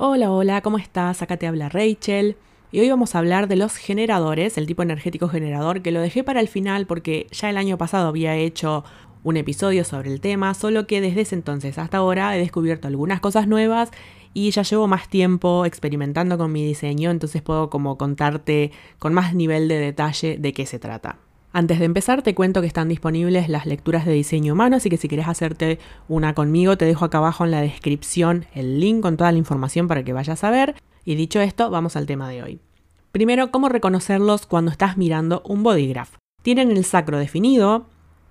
Hola, hola, ¿cómo estás? Acá te habla Rachel. Y hoy vamos a hablar de los generadores, el tipo energético generador, que lo dejé para el final porque ya el año pasado había hecho un episodio sobre el tema, solo que desde ese entonces hasta ahora he descubierto algunas cosas nuevas y ya llevo más tiempo experimentando con mi diseño, entonces puedo como contarte con más nivel de detalle de qué se trata. Antes de empezar te cuento que están disponibles las lecturas de diseño humano, así que si quieres hacerte una conmigo te dejo acá abajo en la descripción el link con toda la información para que vayas a ver. Y dicho esto, vamos al tema de hoy. Primero, ¿cómo reconocerlos cuando estás mirando un bodygraph? Tienen el sacro definido,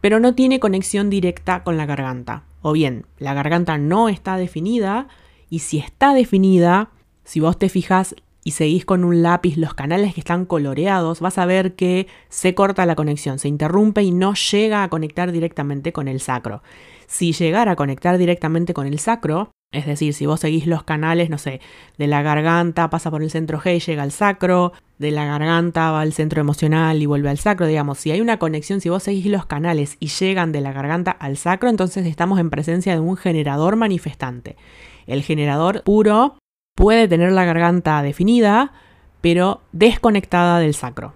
pero no tiene conexión directa con la garganta. O bien, la garganta no está definida y si está definida, si vos te fijas y seguís con un lápiz los canales que están coloreados, vas a ver que se corta la conexión, se interrumpe y no llega a conectar directamente con el sacro. Si llegara a conectar directamente con el sacro, es decir, si vos seguís los canales, no sé, de la garganta pasa por el centro G y llega al sacro, de la garganta va al centro emocional y vuelve al sacro, digamos, si hay una conexión, si vos seguís los canales y llegan de la garganta al sacro, entonces estamos en presencia de un generador manifestante. El generador puro puede tener la garganta definida, pero desconectada del sacro.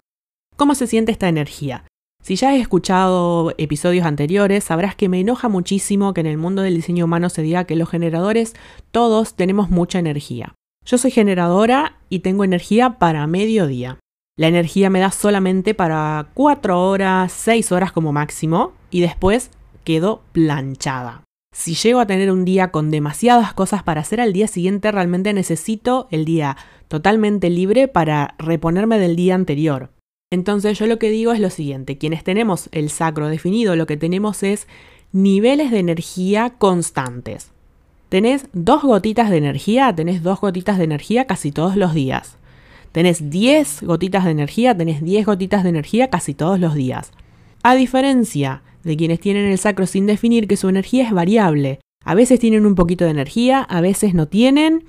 ¿Cómo se siente esta energía? Si ya has escuchado episodios anteriores, sabrás que me enoja muchísimo que en el mundo del diseño humano se diga que los generadores todos tenemos mucha energía. Yo soy generadora y tengo energía para mediodía. La energía me da solamente para 4 horas, 6 horas como máximo y después quedo planchada. Si llego a tener un día con demasiadas cosas para hacer al día siguiente, realmente necesito el día totalmente libre para reponerme del día anterior. Entonces yo lo que digo es lo siguiente, quienes tenemos el sacro definido, lo que tenemos es niveles de energía constantes. Tenés dos gotitas de energía, tenés dos gotitas de energía casi todos los días. Tenés 10 gotitas de energía, tenés 10 gotitas de energía casi todos los días. A diferencia de quienes tienen el sacro sin definir que su energía es variable. A veces tienen un poquito de energía, a veces no tienen,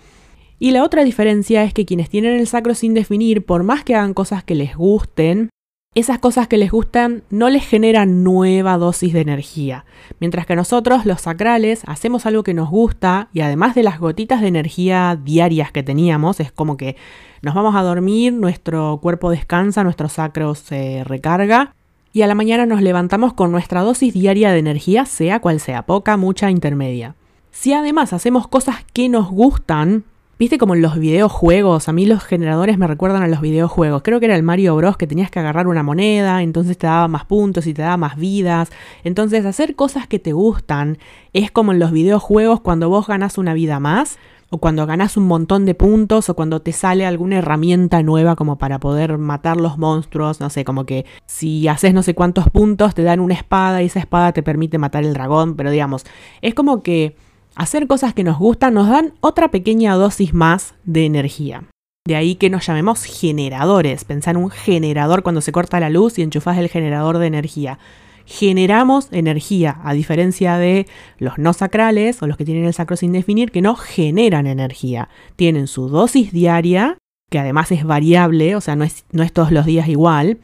y la otra diferencia es que quienes tienen el sacro sin definir, por más que hagan cosas que les gusten, esas cosas que les gustan no les generan nueva dosis de energía. Mientras que nosotros, los sacrales, hacemos algo que nos gusta y además de las gotitas de energía diarias que teníamos, es como que nos vamos a dormir, nuestro cuerpo descansa, nuestro sacro se recarga y a la mañana nos levantamos con nuestra dosis diaria de energía, sea cual sea, poca, mucha, intermedia. Si además hacemos cosas que nos gustan, Viste como en los videojuegos, a mí los generadores me recuerdan a los videojuegos. Creo que era el Mario Bros que tenías que agarrar una moneda, entonces te daba más puntos y te daba más vidas. Entonces hacer cosas que te gustan es como en los videojuegos cuando vos ganás una vida más, o cuando ganás un montón de puntos, o cuando te sale alguna herramienta nueva como para poder matar los monstruos, no sé, como que si haces no sé cuántos puntos te dan una espada y esa espada te permite matar el dragón, pero digamos, es como que hacer cosas que nos gustan nos dan otra pequeña dosis más de energía. De ahí que nos llamemos generadores. Pensar en un generador cuando se corta la luz y enchufas el generador de energía. Generamos energía, a diferencia de los no sacrales o los que tienen el sacro sin definir, que no generan energía. Tienen su dosis diaria, que además es variable, o sea, no es, no es todos los días igual.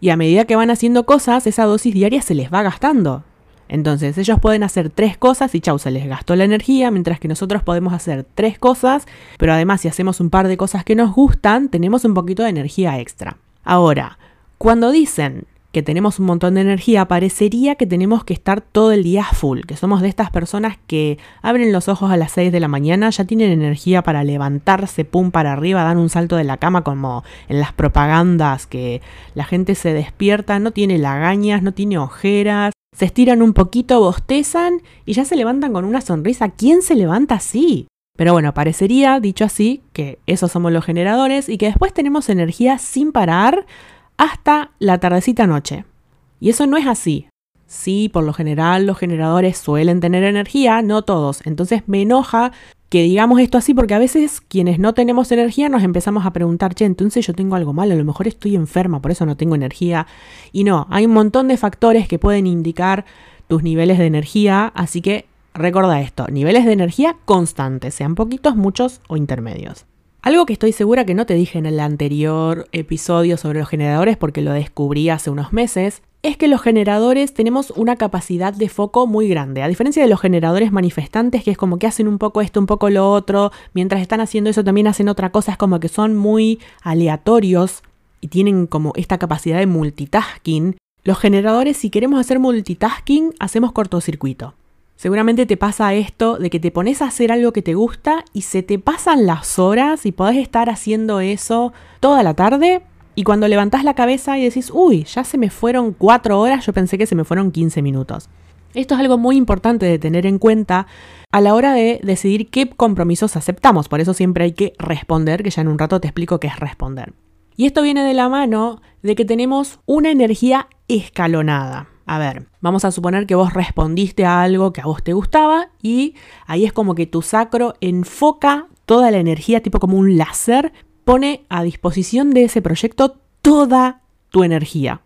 Y a medida que van haciendo cosas, esa dosis diaria se les va gastando. Entonces ellos pueden hacer tres cosas y chau, se les gastó la energía, mientras que nosotros podemos hacer tres cosas, pero además si hacemos un par de cosas que nos gustan, tenemos un poquito de energía extra. Ahora, cuando dicen que tenemos un montón de energía, parecería que tenemos que estar todo el día full, que somos de estas personas que abren los ojos a las 6 de la mañana, ya tienen energía para levantarse, pum, para arriba, dan un salto de la cama como en las propagandas, que la gente se despierta, no tiene lagañas, no tiene ojeras, se estiran un poquito, bostezan y ya se levantan con una sonrisa. ¿Quién se levanta así? Pero bueno, parecería, dicho así, que esos somos los generadores y que después tenemos energía sin parar hasta la tardecita noche. Y eso no es así. Sí, por lo general los generadores suelen tener energía, no todos. Entonces me enoja que digamos esto así porque a veces quienes no tenemos energía nos empezamos a preguntar, che, entonces yo tengo algo mal, a lo mejor estoy enferma, por eso no tengo energía. Y no, hay un montón de factores que pueden indicar tus niveles de energía, así que recuerda esto, niveles de energía constantes, sean poquitos, muchos o intermedios. Algo que estoy segura que no te dije en el anterior episodio sobre los generadores porque lo descubrí hace unos meses, es que los generadores tenemos una capacidad de foco muy grande. A diferencia de los generadores manifestantes, que es como que hacen un poco esto, un poco lo otro, mientras están haciendo eso también hacen otra cosa, es como que son muy aleatorios y tienen como esta capacidad de multitasking. Los generadores, si queremos hacer multitasking, hacemos cortocircuito. Seguramente te pasa esto de que te pones a hacer algo que te gusta y se te pasan las horas y podés estar haciendo eso toda la tarde y cuando levantás la cabeza y decís, uy, ya se me fueron cuatro horas, yo pensé que se me fueron 15 minutos. Esto es algo muy importante de tener en cuenta a la hora de decidir qué compromisos aceptamos. Por eso siempre hay que responder, que ya en un rato te explico qué es responder. Y esto viene de la mano de que tenemos una energía escalonada. A ver, vamos a suponer que vos respondiste a algo que a vos te gustaba y ahí es como que tu sacro enfoca toda la energía, tipo como un láser, pone a disposición de ese proyecto toda tu energía.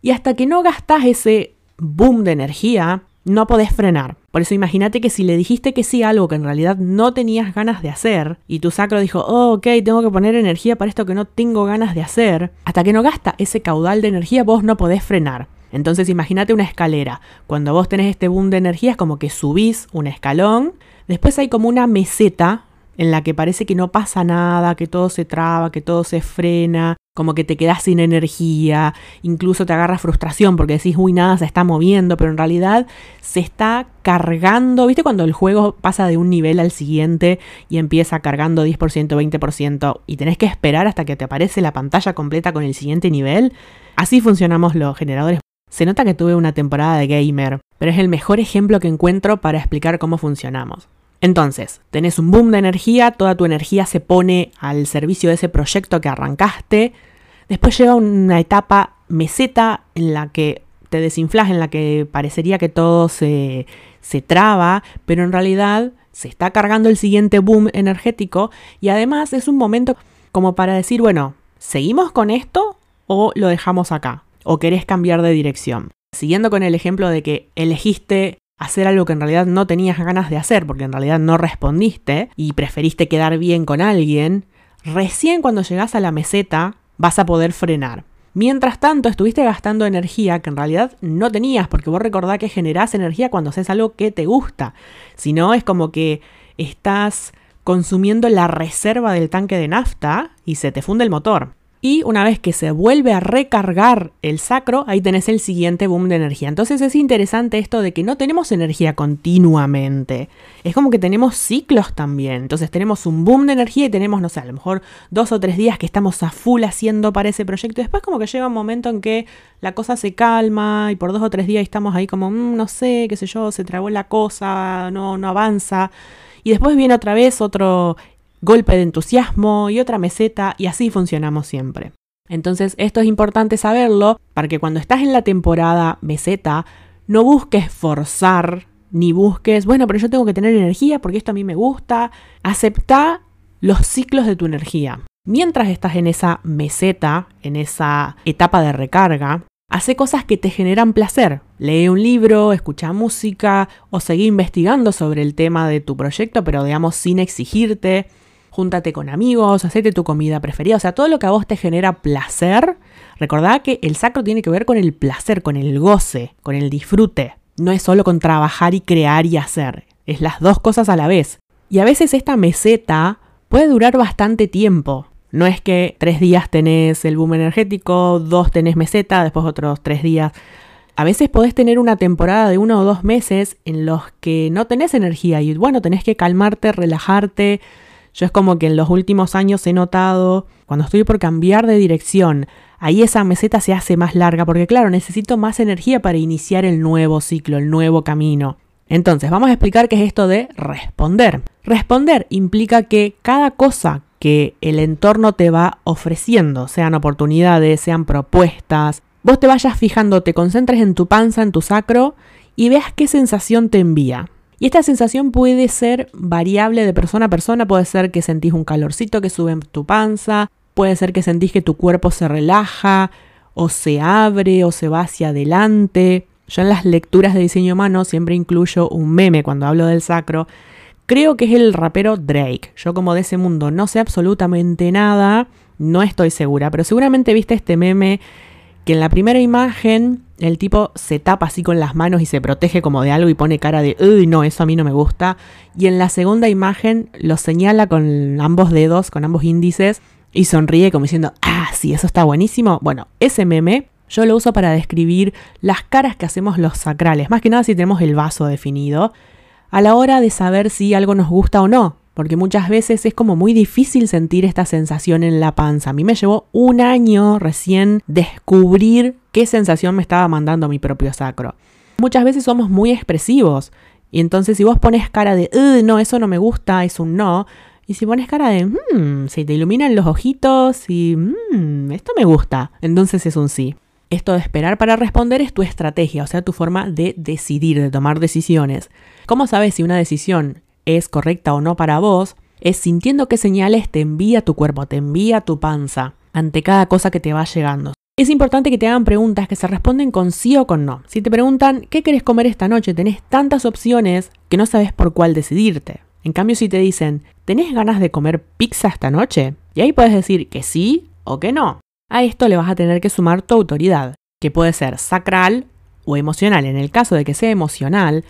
Y hasta que no gastas ese boom de energía, no podés frenar. Por eso imagínate que si le dijiste que sí a algo que en realidad no tenías ganas de hacer y tu sacro dijo, oh, ok, tengo que poner energía para esto que no tengo ganas de hacer, hasta que no gasta ese caudal de energía vos no podés frenar. Entonces imagínate una escalera. Cuando vos tenés este boom de energía es como que subís un escalón, después hay como una meseta en la que parece que no pasa nada, que todo se traba, que todo se frena, como que te quedas sin energía, incluso te agarra frustración porque decís, uy, nada se está moviendo, pero en realidad se está cargando, ¿viste cuando el juego pasa de un nivel al siguiente y empieza cargando 10%, 20% y tenés que esperar hasta que te aparece la pantalla completa con el siguiente nivel? Así funcionamos los generadores se nota que tuve una temporada de gamer, pero es el mejor ejemplo que encuentro para explicar cómo funcionamos. Entonces, tenés un boom de energía, toda tu energía se pone al servicio de ese proyecto que arrancaste. Después llega una etapa meseta en la que te desinflas, en la que parecería que todo se, se traba, pero en realidad se está cargando el siguiente boom energético y además es un momento como para decir, bueno, ¿seguimos con esto o lo dejamos acá? O querés cambiar de dirección. Siguiendo con el ejemplo de que elegiste hacer algo que en realidad no tenías ganas de hacer porque en realidad no respondiste y preferiste quedar bien con alguien, recién cuando llegás a la meseta vas a poder frenar. Mientras tanto, estuviste gastando energía que en realidad no tenías, porque vos recordás que generás energía cuando haces algo que te gusta. Si no, es como que estás consumiendo la reserva del tanque de nafta y se te funde el motor. Y una vez que se vuelve a recargar el sacro, ahí tenés el siguiente boom de energía. Entonces es interesante esto de que no tenemos energía continuamente. Es como que tenemos ciclos también. Entonces tenemos un boom de energía y tenemos, no sé, a lo mejor dos o tres días que estamos a full haciendo para ese proyecto. Después como que llega un momento en que la cosa se calma y por dos o tres días estamos ahí como, mm, no sé, qué sé yo, se trabó la cosa, no, no avanza. Y después viene otra vez otro golpe de entusiasmo y otra meseta y así funcionamos siempre. Entonces esto es importante saberlo para que cuando estás en la temporada meseta no busques forzar ni busques, bueno, pero yo tengo que tener energía porque esto a mí me gusta. Acepta los ciclos de tu energía. Mientras estás en esa meseta, en esa etapa de recarga, hace cosas que te generan placer. Lee un libro, escucha música o seguí investigando sobre el tema de tu proyecto, pero digamos sin exigirte júntate con amigos, hacete tu comida preferida, o sea, todo lo que a vos te genera placer, recordá que el sacro tiene que ver con el placer, con el goce, con el disfrute. No es solo con trabajar y crear y hacer, es las dos cosas a la vez. Y a veces esta meseta puede durar bastante tiempo. No es que tres días tenés el boom energético, dos tenés meseta, después otros tres días. A veces podés tener una temporada de uno o dos meses en los que no tenés energía y bueno, tenés que calmarte, relajarte, yo es como que en los últimos años he notado, cuando estoy por cambiar de dirección, ahí esa meseta se hace más larga, porque claro, necesito más energía para iniciar el nuevo ciclo, el nuevo camino. Entonces, vamos a explicar qué es esto de responder. Responder implica que cada cosa que el entorno te va ofreciendo, sean oportunidades, sean propuestas, vos te vayas fijando, te concentres en tu panza, en tu sacro, y veas qué sensación te envía. Y esta sensación puede ser variable de persona a persona, puede ser que sentís un calorcito que sube en tu panza, puede ser que sentís que tu cuerpo se relaja o se abre o se va hacia adelante. Yo en las lecturas de diseño humano siempre incluyo un meme cuando hablo del sacro. Creo que es el rapero Drake. Yo como de ese mundo no sé absolutamente nada, no estoy segura, pero seguramente viste este meme que en la primera imagen el tipo se tapa así con las manos y se protege como de algo y pone cara de, uy, no, eso a mí no me gusta. Y en la segunda imagen lo señala con ambos dedos, con ambos índices y sonríe como diciendo, ah, sí, eso está buenísimo. Bueno, ese meme yo lo uso para describir las caras que hacemos los sacrales, más que nada si tenemos el vaso definido, a la hora de saber si algo nos gusta o no porque muchas veces es como muy difícil sentir esta sensación en la panza. A mí me llevó un año recién descubrir qué sensación me estaba mandando mi propio sacro. Muchas veces somos muy expresivos y entonces si vos pones cara de, no, eso no me gusta, es un no, y si pones cara de, mmm, te iluminan los ojitos y, mmm, esto me gusta, entonces es un sí. Esto de esperar para responder es tu estrategia, o sea, tu forma de decidir, de tomar decisiones. ¿Cómo sabes si una decisión es correcta o no para vos, es sintiendo qué señales te envía tu cuerpo, te envía tu panza ante cada cosa que te va llegando. Es importante que te hagan preguntas que se responden con sí o con no. Si te preguntan qué querés comer esta noche, tenés tantas opciones que no sabes por cuál decidirte. En cambio, si te dicen, ¿tenés ganas de comer pizza esta noche? Y ahí puedes decir que sí o que no. A esto le vas a tener que sumar tu autoridad, que puede ser sacral o emocional. En el caso de que sea emocional,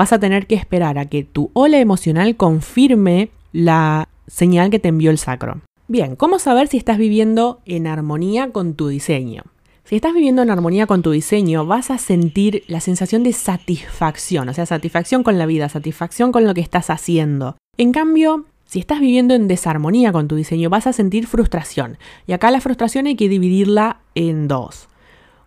vas a tener que esperar a que tu ola emocional confirme la señal que te envió el sacro. Bien, ¿cómo saber si estás viviendo en armonía con tu diseño? Si estás viviendo en armonía con tu diseño, vas a sentir la sensación de satisfacción, o sea, satisfacción con la vida, satisfacción con lo que estás haciendo. En cambio, si estás viviendo en desarmonía con tu diseño, vas a sentir frustración. Y acá la frustración hay que dividirla en dos.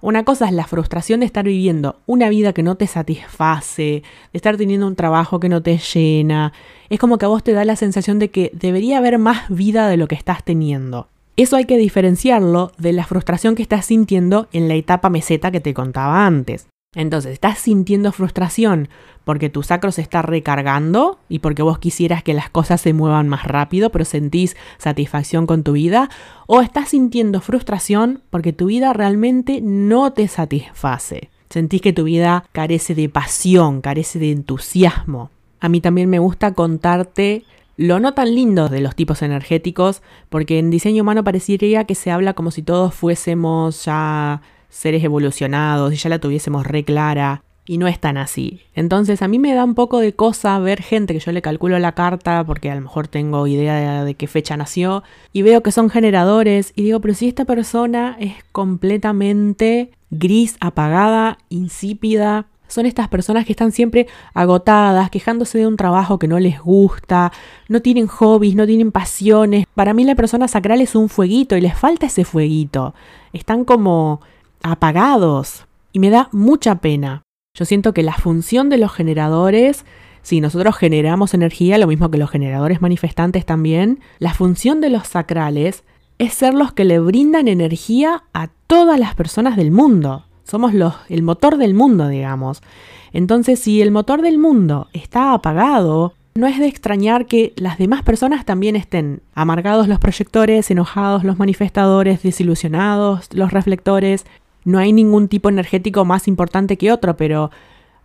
Una cosa es la frustración de estar viviendo una vida que no te satisface, de estar teniendo un trabajo que no te llena. Es como que a vos te da la sensación de que debería haber más vida de lo que estás teniendo. Eso hay que diferenciarlo de la frustración que estás sintiendo en la etapa meseta que te contaba antes. Entonces, ¿estás sintiendo frustración porque tu sacro se está recargando y porque vos quisieras que las cosas se muevan más rápido, pero sentís satisfacción con tu vida? ¿O estás sintiendo frustración porque tu vida realmente no te satisface? Sentís que tu vida carece de pasión, carece de entusiasmo. A mí también me gusta contarte lo no tan lindo de los tipos energéticos, porque en diseño humano parecería que se habla como si todos fuésemos ya seres evolucionados y ya la tuviésemos re clara. Y no es tan así. Entonces a mí me da un poco de cosa ver gente que yo le calculo la carta porque a lo mejor tengo idea de, qué fecha nació y veo que son generadores y digo, pero si esta persona es completamente gris, apagada, insípida, son estas personas que están siempre agotadas, quejándose de un trabajo que no les gusta, no tienen hobbies, no tienen pasiones. Para mí la persona sacral es un fueguito y les falta ese fueguito. Están como apagados y me da mucha pena. Yo siento que la función de los generadores, si nosotros generamos energía, lo mismo que los generadores manifestantes también, la función de los sacrales es ser los que le brindan energía a todas las personas del mundo. Somos los, el motor del mundo, digamos. Entonces, si el motor del mundo está apagado, no es de extrañar que las demás personas también estén amargados los proyectores, enojados los manifestadores, desilusionados los reflectores, no hay ningún tipo energético más importante que otro, pero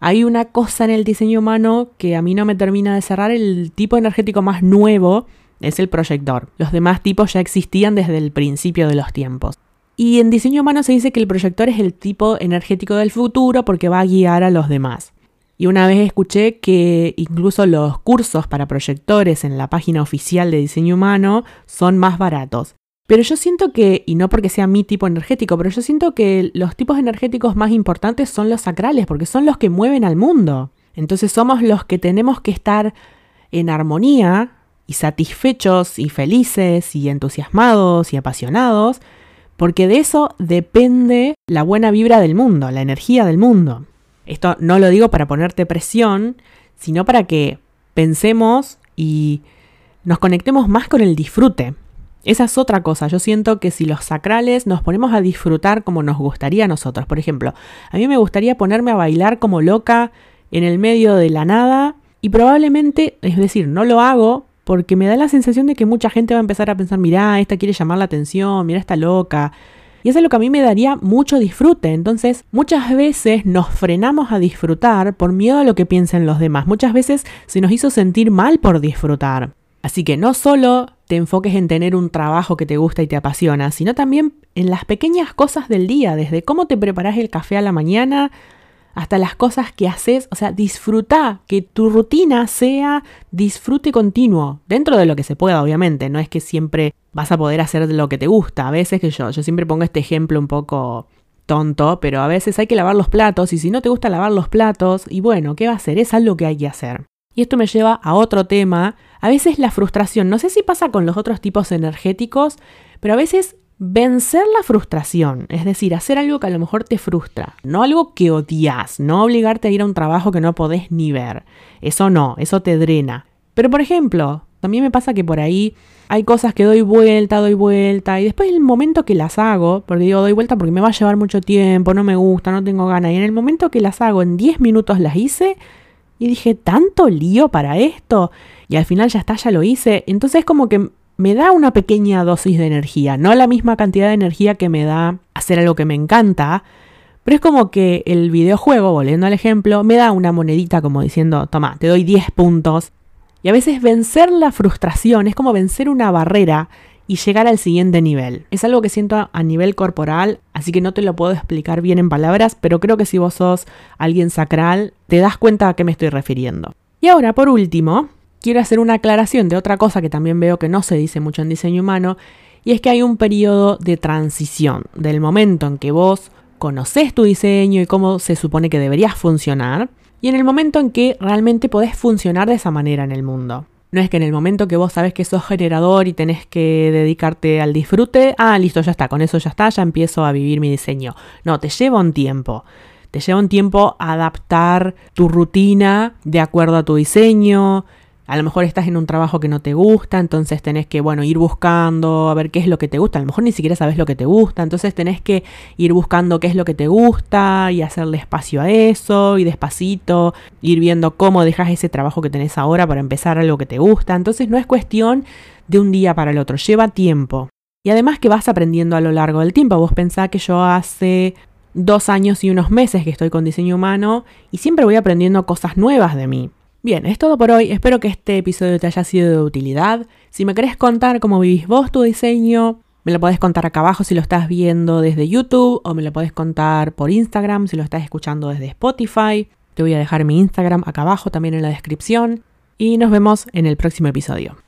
hay una cosa en el diseño humano que a mí no me termina de cerrar. El tipo energético más nuevo es el proyector. Los demás tipos ya existían desde el principio de los tiempos. Y en diseño humano se dice que el proyector es el tipo energético del futuro porque va a guiar a los demás. Y una vez escuché que incluso los cursos para proyectores en la página oficial de diseño humano son más baratos. Pero yo siento que, y no porque sea mi tipo energético, pero yo siento que los tipos energéticos más importantes son los sacrales, porque son los que mueven al mundo. Entonces somos los que tenemos que estar en armonía y satisfechos y felices y entusiasmados y apasionados, porque de eso depende la buena vibra del mundo, la energía del mundo. Esto no lo digo para ponerte presión, sino para que pensemos y nos conectemos más con el disfrute. Esa es otra cosa. Yo siento que si los sacrales nos ponemos a disfrutar como nos gustaría a nosotros, por ejemplo, a mí me gustaría ponerme a bailar como loca en el medio de la nada y probablemente, es decir, no lo hago porque me da la sensación de que mucha gente va a empezar a pensar, mirá, esta quiere llamar la atención, mira, esta loca. Y eso es lo que a mí me daría mucho disfrute. Entonces, muchas veces nos frenamos a disfrutar por miedo a lo que piensen los demás. Muchas veces se nos hizo sentir mal por disfrutar. Así que no solo te enfoques en tener un trabajo que te gusta y te apasiona, sino también en las pequeñas cosas del día, desde cómo te preparas el café a la mañana hasta las cosas que haces, o sea, disfruta, que tu rutina sea disfrute continuo, dentro de lo que se pueda, obviamente, no es que siempre vas a poder hacer lo que te gusta, a veces que yo, yo siempre pongo este ejemplo un poco tonto, pero a veces hay que lavar los platos y si no te gusta lavar los platos, y bueno, ¿qué va a hacer? Es algo que hay que hacer. Y esto me lleva a otro tema, a veces la frustración, no sé si pasa con los otros tipos energéticos, pero a veces vencer la frustración, es decir, hacer algo que a lo mejor te frustra, no algo que odias, no obligarte a ir a un trabajo que no podés ni ver, eso no, eso te drena. Pero por ejemplo, también me pasa que por ahí hay cosas que doy vuelta, doy vuelta, y después el momento que las hago, porque digo doy vuelta porque me va a llevar mucho tiempo, no me gusta, no tengo ganas, y en el momento que las hago, en 10 minutos las hice, y dije, ¿tanto lío para esto? Y al final ya está, ya lo hice. Entonces como que me da una pequeña dosis de energía, no la misma cantidad de energía que me da hacer algo que me encanta, pero es como que el videojuego, volviendo al ejemplo, me da una monedita como diciendo, toma, te doy 10 puntos. Y a veces vencer la frustración es como vencer una barrera y llegar al siguiente nivel. Es algo que siento a nivel corporal, así que no te lo puedo explicar bien en palabras, pero creo que si vos sos alguien sacral, te das cuenta a qué me estoy refiriendo. Y ahora, por último, quiero hacer una aclaración de otra cosa que también veo que no se dice mucho en diseño humano, y es que hay un periodo de transición del momento en que vos conoces tu diseño y cómo se supone que deberías funcionar, y en el momento en que realmente podés funcionar de esa manera en el mundo. No es que en el momento que vos sabes que sos generador y tenés que dedicarte al disfrute, ah, listo, ya está, con eso ya está, ya empiezo a vivir mi diseño. No, te lleva un tiempo. Te lleva un tiempo adaptar tu rutina de acuerdo a tu diseño, a lo mejor estás en un trabajo que no te gusta, entonces tenés que, bueno, ir buscando a ver qué es lo que te gusta. A lo mejor ni siquiera sabes lo que te gusta, entonces tenés que ir buscando qué es lo que te gusta y hacerle espacio a eso y despacito ir viendo cómo dejas ese trabajo que tenés ahora para empezar algo que te gusta. Entonces no es cuestión de un día para el otro, lleva tiempo. Y además que vas aprendiendo a lo largo del tiempo. Vos pensás que yo hace dos años y unos meses que estoy con diseño humano y siempre voy aprendiendo cosas nuevas de mí. Bien, es todo por hoy. Espero que este episodio te haya sido de utilidad. Si me querés contar cómo vivís vos tu diseño, me lo podés contar acá abajo si lo estás viendo desde YouTube o me lo podés contar por Instagram si lo estás escuchando desde Spotify. Te voy a dejar mi Instagram acá abajo también en la descripción y nos vemos en el próximo episodio.